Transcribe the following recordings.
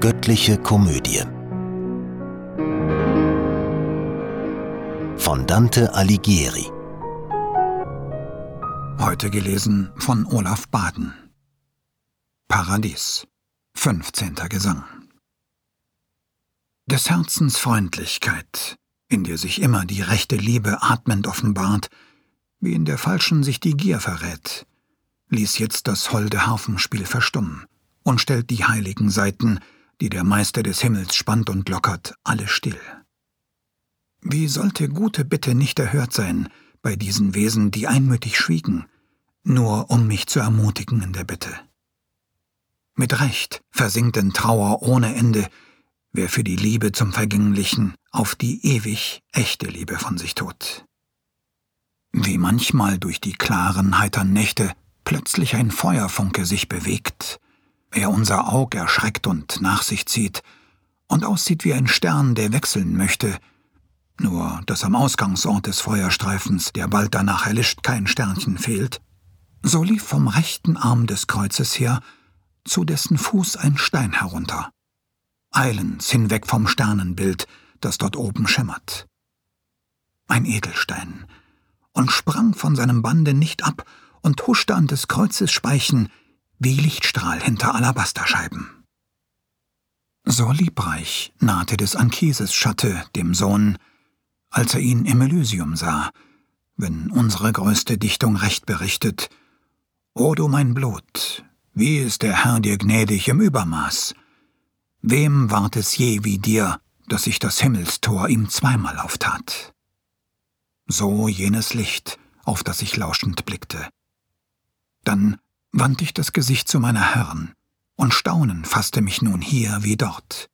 Göttliche Komödie. Von Dante Alighieri. Heute gelesen von Olaf Baden. Paradies. 15. Gesang. Des Herzens Freundlichkeit, in der sich immer die rechte Liebe atmend offenbart, wie in der falschen sich die Gier verrät, ließ jetzt das holde Harfenspiel verstummen und stellt die heiligen Saiten, die der Meister des Himmels spannt und lockert, alle still. Wie sollte gute Bitte nicht erhört sein bei diesen Wesen, die einmütig schwiegen, nur um mich zu ermutigen in der Bitte? Mit Recht versinkt in Trauer ohne Ende, wer für die Liebe zum Vergänglichen auf die ewig echte Liebe von sich tut. Wie manchmal durch die klaren, heitern Nächte plötzlich ein Feuerfunke sich bewegt, er unser Aug erschreckt und nach sich zieht und aussieht wie ein Stern, der wechseln möchte, nur dass am Ausgangsort des Feuerstreifens, der bald danach erlischt, kein Sternchen fehlt, so lief vom rechten Arm des Kreuzes her zu dessen Fuß ein Stein herunter, eilends hinweg vom Sternenbild, das dort oben schimmert. Ein Edelstein, und sprang von seinem Bande nicht ab und huschte an des Kreuzes Speichen wie Lichtstrahl hinter Alabasterscheiben. So liebreich nahte des Anchises Schatte dem Sohn, als er ihn im Elysium sah, wenn unsere größte Dichtung recht berichtet, O du mein Blut, wie ist der Herr dir gnädig im Übermaß? Wem ward es je wie dir, dass sich das Himmelstor ihm zweimal auftat? So jenes Licht, auf das ich lauschend blickte. Dann wandte ich das Gesicht zu meiner Herren, und Staunen fasste mich nun hier wie dort.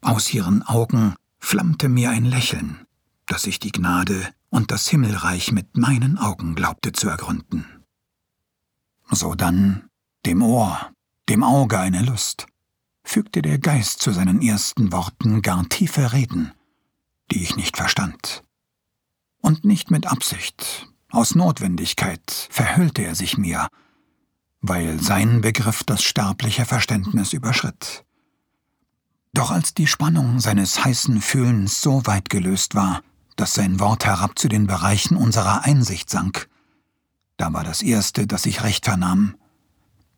Aus ihren Augen flammte mir ein Lächeln, dass ich die Gnade und das Himmelreich mit meinen Augen glaubte zu ergründen. Sodann dem Ohr, dem Auge eine Lust, fügte der Geist zu seinen ersten Worten gar tiefe Reden, die ich nicht verstand. Und nicht mit Absicht, aus Notwendigkeit verhüllte er sich mir, weil sein Begriff das sterbliche Verständnis überschritt. Doch als die Spannung seines heißen Fühlens so weit gelöst war, dass sein Wort herab zu den Bereichen unserer Einsicht sank, da war das Erste, das ich recht vernahm.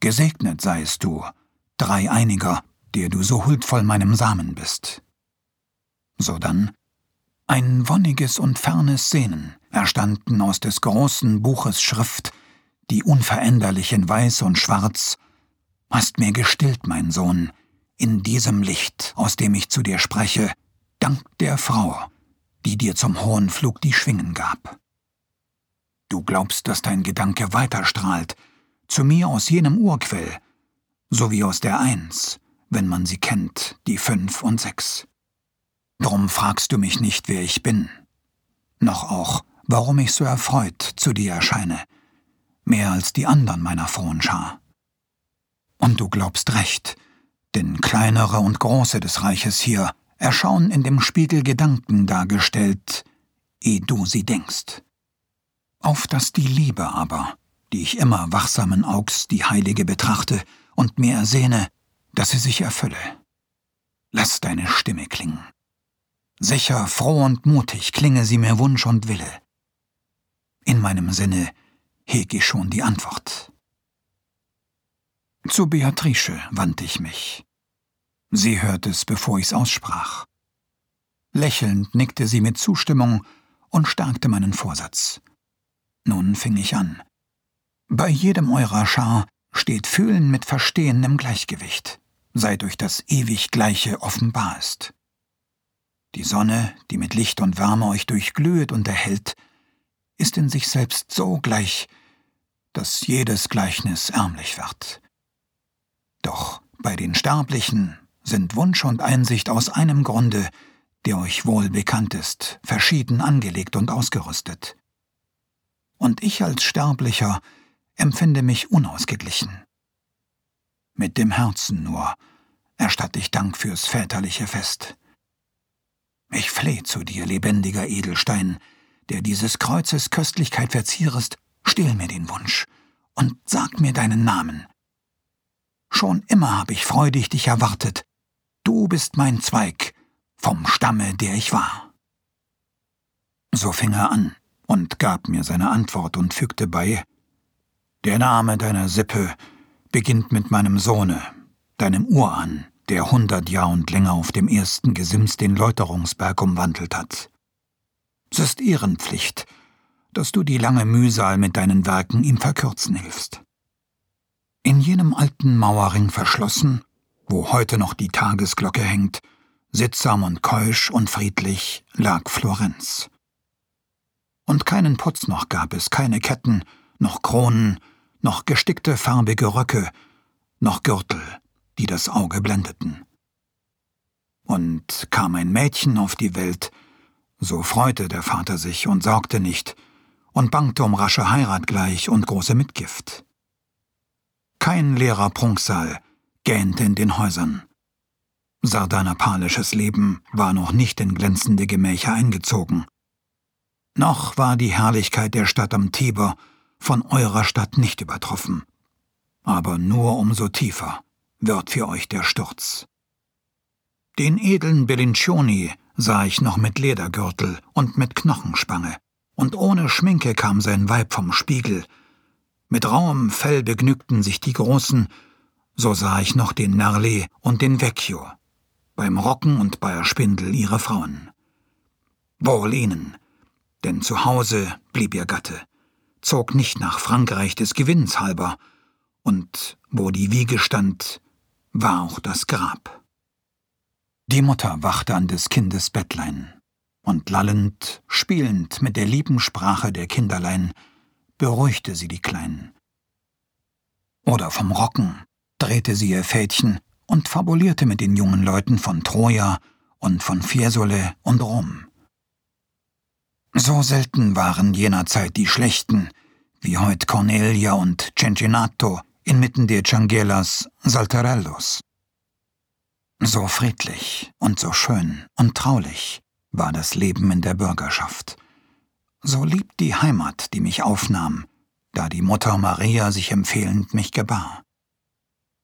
Gesegnet seiest du, Dreieiniger, der du so huldvoll meinem Samen bist. Sodann ein wonniges und fernes Sehnen erstanden aus des großen Buches Schrift, die unveränderlich in Weiß und Schwarz, hast mir gestillt, mein Sohn, in diesem Licht, aus dem ich zu dir spreche, dank der Frau, die dir zum hohen Flug die Schwingen gab. Du glaubst, dass dein Gedanke weiterstrahlt, zu mir aus jenem Urquell, so wie aus der Eins, wenn man sie kennt, die Fünf und Sechs. Drum fragst du mich nicht, wer ich bin, noch auch, warum ich so erfreut zu dir erscheine, mehr als die andern meiner frohen Schar. Und du glaubst recht, denn kleinere und große des Reiches hier erschauen in dem Spiegel Gedanken dargestellt, eh du sie denkst. Auf dass die Liebe aber, die ich immer wachsamen Augs die Heilige betrachte und mir ersehne, dass sie sich erfülle. Lass deine Stimme klingen. Sicher, froh und mutig klinge sie mir Wunsch und Wille. In meinem Sinne heg ich schon die Antwort. Zu Beatrice wandte ich mich. Sie hörte es, bevor ich's aussprach. Lächelnd nickte sie mit Zustimmung und stärkte meinen Vorsatz. Nun fing ich an. Bei jedem eurer Schar steht Fühlen mit Verstehen im Gleichgewicht, sei durch das ewig Gleiche offenbar ist. Die Sonne, die mit Licht und Wärme euch durchglühet und erhält, ist in sich selbst so gleich, dass jedes Gleichnis ärmlich wird. Doch bei den Sterblichen sind Wunsch und Einsicht aus einem Grunde, der euch wohl bekannt ist, verschieden angelegt und ausgerüstet. Und ich als Sterblicher empfinde mich unausgeglichen. Mit dem Herzen nur erstatte ich Dank fürs väterliche Fest. Ich fleh zu dir, lebendiger Edelstein, der dieses Kreuzes Köstlichkeit verzierest, still mir den Wunsch und sag mir deinen Namen. Schon immer hab ich freudig dich erwartet, Du bist mein Zweig vom Stamme, der ich war. So fing er an und gab mir seine Antwort und fügte bei Der Name deiner Sippe beginnt mit meinem Sohne, deinem Urahn, der hundert Jahr und länger auf dem ersten Gesims den Läuterungsberg umwandelt hat. Es ist Ehrenpflicht, dass du die lange Mühsal mit deinen Werken ihm verkürzen hilfst. In jenem alten Mauerring verschlossen, wo heute noch die Tagesglocke hängt, sittsam und keusch und friedlich lag Florenz. Und keinen Putz noch gab es, keine Ketten, noch Kronen, noch gestickte farbige Röcke, noch Gürtel, die das Auge blendeten. Und kam ein Mädchen auf die Welt, so freute der Vater sich und sorgte nicht und bangte um rasche Heirat gleich und große Mitgift. Kein leerer Prunksaal gähnte in den Häusern. Sardanapalisches Leben war noch nicht in glänzende Gemächer eingezogen. Noch war die Herrlichkeit der Stadt am Tiber von eurer Stadt nicht übertroffen. Aber nur umso tiefer wird für euch der Sturz. Den edlen Bellincioni sah ich noch mit Ledergürtel und mit Knochenspange, und ohne Schminke kam sein Weib vom Spiegel. Mit rauem Fell begnügten sich die Großen, so sah ich noch den Nerle und den Vecchio, beim Rocken und bei der Spindel ihre Frauen. Wohl ihnen, denn zu Hause blieb ihr Gatte, zog nicht nach Frankreich des Gewinns halber, und wo die Wiege stand, war auch das Grab. Die Mutter wachte an des Kindes Bettlein, und lallend, spielend mit der lieben Sprache der Kinderlein, beruhigte sie die Kleinen. Oder vom Rocken drehte sie ihr Fädchen und fabulierte mit den jungen Leuten von Troja und von Fiesole und Rom. So selten waren jener Zeit die Schlechten, wie heut Cornelia und Cencinato inmitten der Ciangellas Saltarellos. So friedlich und so schön und traulich war das Leben in der Bürgerschaft. So lieb die Heimat, die mich aufnahm, da die Mutter Maria sich empfehlend mich gebar.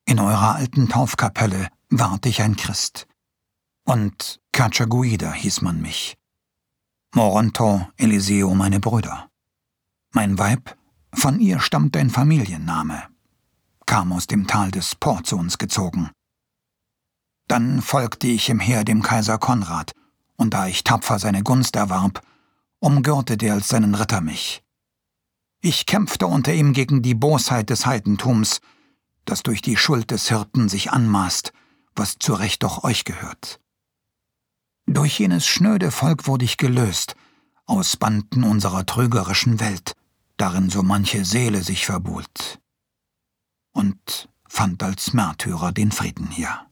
In eurer alten Taufkapelle ward ich ein Christ. Und Cacciaguida hieß man mich. Moronto, Eliseo meine Brüder. Mein Weib, von ihr stammt dein Familienname, kam aus dem Tal des Po zu uns gezogen. Dann folgte ich im Heer dem Kaiser Konrad, und da ich tapfer seine Gunst erwarb, umgürtete er als seinen Ritter mich. Ich kämpfte unter ihm gegen die Bosheit des Heidentums, das durch die Schuld des Hirten sich anmaßt, was zu Recht doch euch gehört. Durch jenes schnöde Volk wurde ich gelöst, aus Banden unserer trügerischen Welt, darin so manche Seele sich verbuhlt, und fand als Märtyrer den Frieden hier.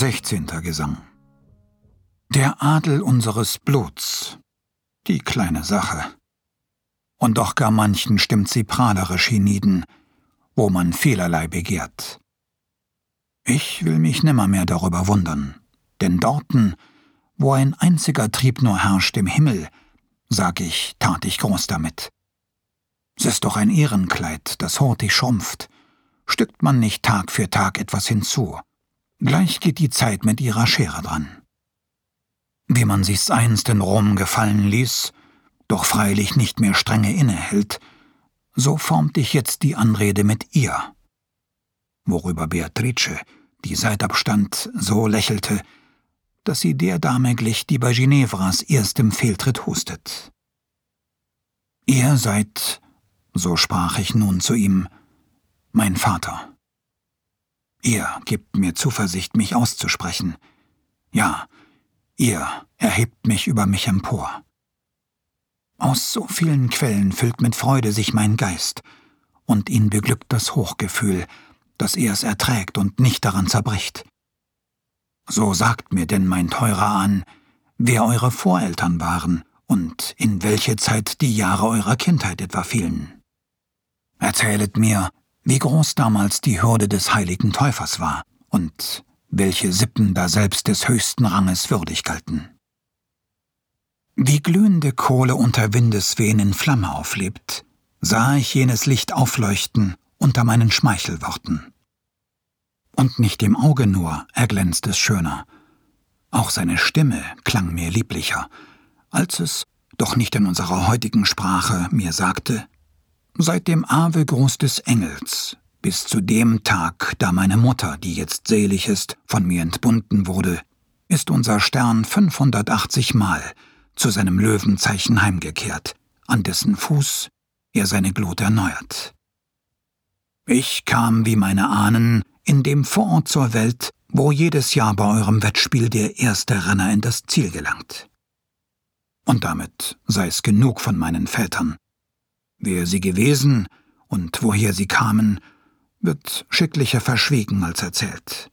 16. Gesang Der Adel unseres Bluts, die kleine Sache. Und doch gar manchen stimmt sie prahlerisch hienieden, wo man vielerlei begehrt. Ich will mich nimmermehr darüber wundern, denn dorten, wo ein einziger Trieb nur herrscht im Himmel, sag ich, tat ich groß damit. Es ist doch ein Ehrenkleid, das hurtig schrumpft, stückt man nicht Tag für Tag etwas hinzu, Gleich geht die Zeit mit ihrer Schere dran. Wie man sich's einst in Rom gefallen ließ, doch freilich nicht mehr strenge innehält, so formt ich jetzt die Anrede mit ihr. Worüber Beatrice, die Seitabstand, so lächelte, dass sie der Dame glich, die bei Ginevras erstem Fehltritt hustet. Ihr seid, so sprach ich nun zu ihm, mein Vater. Ihr gebt mir Zuversicht, mich auszusprechen. Ja, ihr erhebt mich über mich empor. Aus so vielen Quellen füllt mit Freude sich mein Geist, und ihn beglückt das Hochgefühl, dass er es erträgt und nicht daran zerbricht. So sagt mir denn mein teurer an, wer eure Voreltern waren und in welche Zeit die Jahre eurer Kindheit etwa fielen. Erzählet mir, wie groß damals die Hürde des heiligen Täufers war und welche Sippen da selbst des höchsten Ranges würdig galten. Wie glühende Kohle unter Windeswehen in Flamme auflebt, sah ich jenes Licht aufleuchten unter meinen Schmeichelworten. Und nicht im Auge nur erglänzt es schöner, auch seine Stimme klang mir lieblicher, als es, doch nicht in unserer heutigen Sprache, mir sagte, seit dem Ave-Gruß des Engels bis zu dem Tag, da meine Mutter, die jetzt selig ist, von mir entbunden wurde, ist unser Stern 580 Mal zu seinem Löwenzeichen heimgekehrt, an dessen Fuß er seine Glut erneuert. Ich kam wie meine Ahnen in dem Vorort zur Welt, wo jedes Jahr bei eurem Wettspiel der erste Renner in das Ziel gelangt. Und damit sei es genug von meinen Vätern. Wer sie gewesen und woher sie kamen, wird schicklicher verschwiegen als erzählt.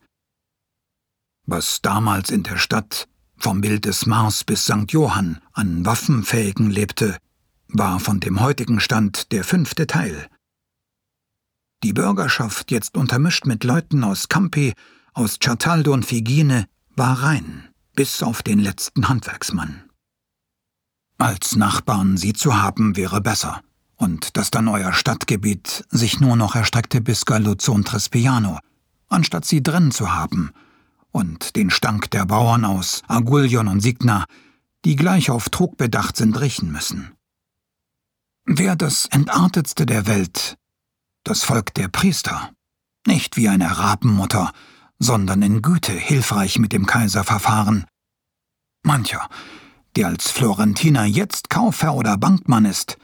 Was damals in der Stadt vom Bild des Mars bis St. Johann an Waffenfähigen lebte, war von dem heutigen Stand der fünfte Teil. Die Bürgerschaft, jetzt untermischt mit Leuten aus Campi, aus Certaldo und Figine, war rein, bis auf den letzten Handwerksmann. Als Nachbarn sie zu haben, wäre besser, und dass dann euer Stadtgebiet sich nur noch erstreckte bis Galuzzo und Trespiano, anstatt sie drin zu haben und den Stank der Bauern aus Aguglion und Signa, die gleich auf Trug bedacht sind, riechen müssen. Wer das Entartetste der Welt, das Volk der Priester, nicht wie eine Rabenmutter, sondern in Güte hilfreich mit dem Kaiser verfahren. Mancher, der als Florentiner jetzt Kaufherr oder Bankmann ist,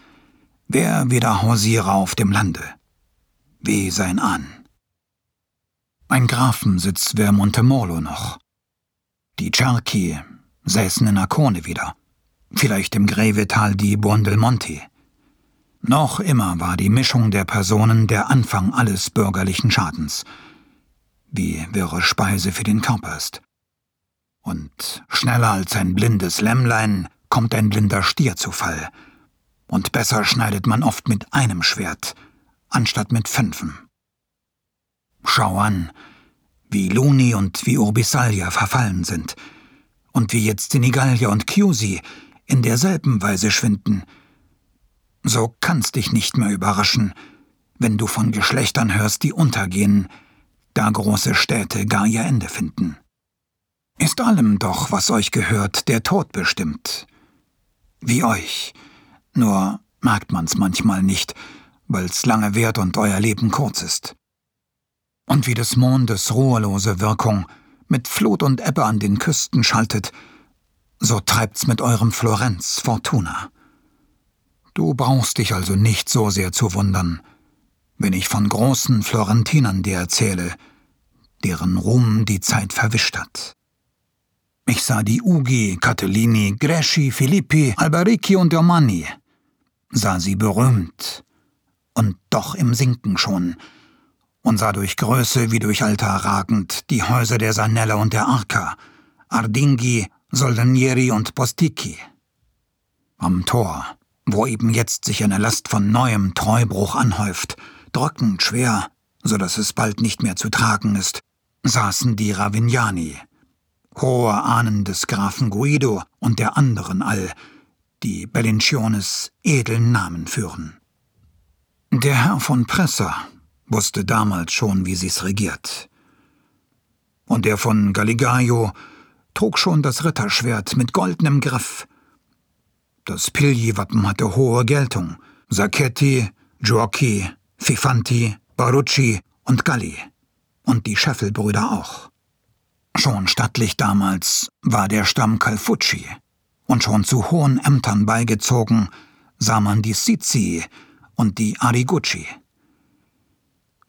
wär wieder Hausierer auf dem Lande. Wie sein Ahn. Ein Grafensitz wär Montemolo noch. Die Cerchi säßen in Arcone wieder, vielleicht im Grevetal di Buondelmonti. Noch immer war die Mischung der Personen der Anfang alles bürgerlichen Schadens, wie wirre Speise für den Körper ist. Und schneller als ein blindes Lämmlein kommt ein blinder Stier zu Fall, und besser schneidet man oft mit einem Schwert, anstatt mit fünfen. Schau an, wie Luni und wie Urbisalia verfallen sind, und wie jetzt Senigallia und Chiusi in derselben Weise schwinden, so kann's dich nicht mehr überraschen, wenn du von Geschlechtern hörst, die untergehen, da große Städte gar ihr Ende finden. Ist allem doch, was euch gehört, der Tod bestimmt. Wie euch. Nur merkt man's manchmal nicht, weil's lange währt und euer Leben kurz ist. Und wie des Mondes ruhelose Wirkung mit Flut und Ebbe an den Küsten schaltet, so treibt's mit eurem Florenz Fortuna. Du brauchst dich also nicht so sehr zu wundern, wenn ich von großen Florentinern dir erzähle, deren Ruhm die Zeit verwischt hat. Ich sah die Ugi, Catellini, Gresci, Filippi, Alberici und Ormani, sah sie berühmt und doch im Sinken schon, und sah durch Größe wie durch Alter ragend die Häuser der Sanella und der Arca, Ardinghi, Soldanieri und Posticchi. Am Tor wo eben jetzt sich eine Last von neuem Treubruch anhäuft, drückend schwer, so dass es bald nicht mehr zu tragen ist, saßen die Ravignani, hohe Ahnen des Grafen Guido und der anderen all, die Bellinciones edlen Namen führen. Der Herr von Pressa wusste damals schon, wie sie's regiert. Und der von Galigaio trug schon das Ritterschwert mit goldenem Griff, das Pigli-Wappen hatte hohe Geltung. Sacchetti, Giocchi, Fifanti, Barucci und Galli. Und die Scheffelbrüder auch. Schon stattlich damals war der Stamm Calfucci. Und schon zu hohen Ämtern beigezogen sah man die Sizzi und die Arigucci.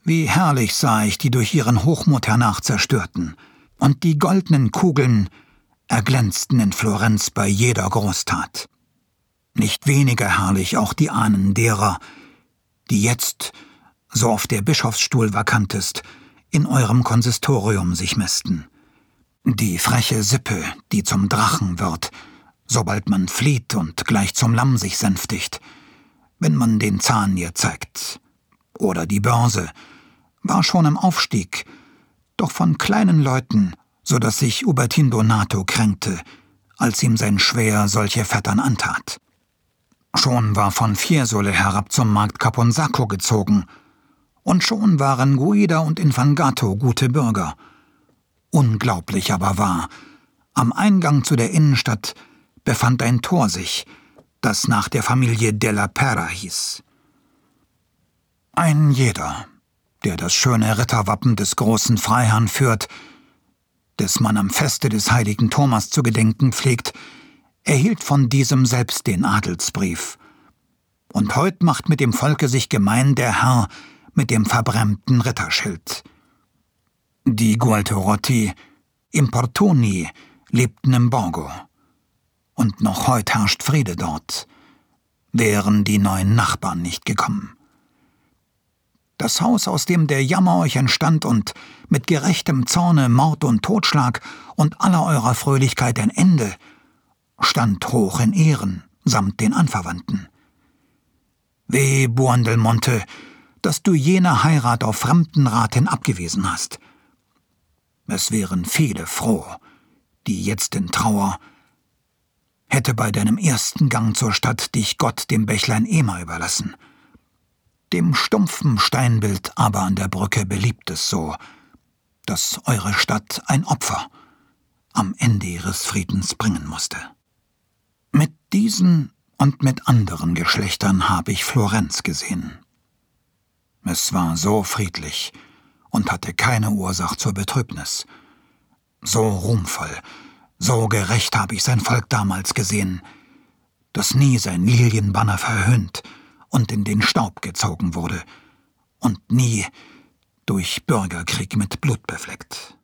Wie herrlich sah ich die durch ihren Hochmut hernach zerstörten, und die goldenen Kugeln erglänzten in Florenz bei jeder Großtat. Nicht weniger herrlich auch die Ahnen derer, die jetzt, so oft der Bischofsstuhl vakant ist, in eurem Konsistorium sich mästen. Die freche Sippe, die zum Drachen wird, sobald man flieht und gleich zum Lamm sich sänftigt, wenn man den Zahn ihr zeigt. Oder die Börse, war schon im Aufstieg, doch von kleinen Leuten, so dass sich Ubertin Donato kränkte, als ihm sein Schwer solche Vettern antat. Schon war von Fiesole herab zum Markt Caponsacco gezogen, und schon waren Guida und Infangato gute Bürger. Unglaublich aber war, am Eingang zu der Innenstadt befand ein Tor sich, das nach der Familie della Pera hieß. Ein jeder, der das schöne Ritterwappen des großen Freiherrn führt, des man am Feste des heiligen Thomas zu gedenken pflegt, erhielt von diesem selbst den Adelsbrief. Und heut macht mit dem Volke sich gemein der Herr mit dem verbrämten Ritterschild. Die Gualterotti, Importuni, lebten im Borgo. Und noch heut herrscht Friede dort, wären die neuen Nachbarn nicht gekommen. Das Haus, aus dem der Jammer euch entstand und mit gerechtem Zorne Mord und Totschlag und aller eurer Fröhlichkeit ein Ende, stand hoch in Ehren samt den Anverwandten. Weh, Buandelmonte, dass du jene Heirat auf Fremdenrat hin abgewiesen hast. Es wären viele froh, die jetzt in Trauer, hätte bei deinem ersten Gang zur Stadt dich Gott dem Bächlein Emer überlassen. Dem stumpfen Steinbild aber an der Brücke beliebt es so, dass eure Stadt ein Opfer am Ende ihres Friedens bringen musste. Mit diesen und mit anderen Geschlechtern habe ich Florenz gesehen. Es war so friedlich und hatte keine Ursache zur Betrübnis. So ruhmvoll, so gerecht habe ich sein Volk damals gesehen, das nie sein Lilienbanner verhöhnt und in den Staub gezogen wurde und nie durch Bürgerkrieg mit Blut befleckt.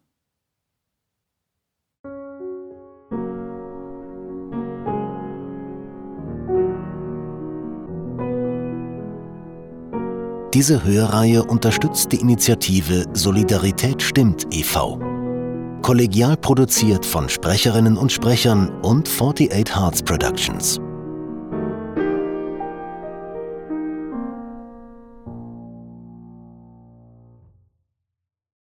Diese Hörreihe unterstützt die Initiative Solidarität stimmt e.V. Kollegial produziert von Sprecherinnen und Sprechern und 48 Hearts Productions.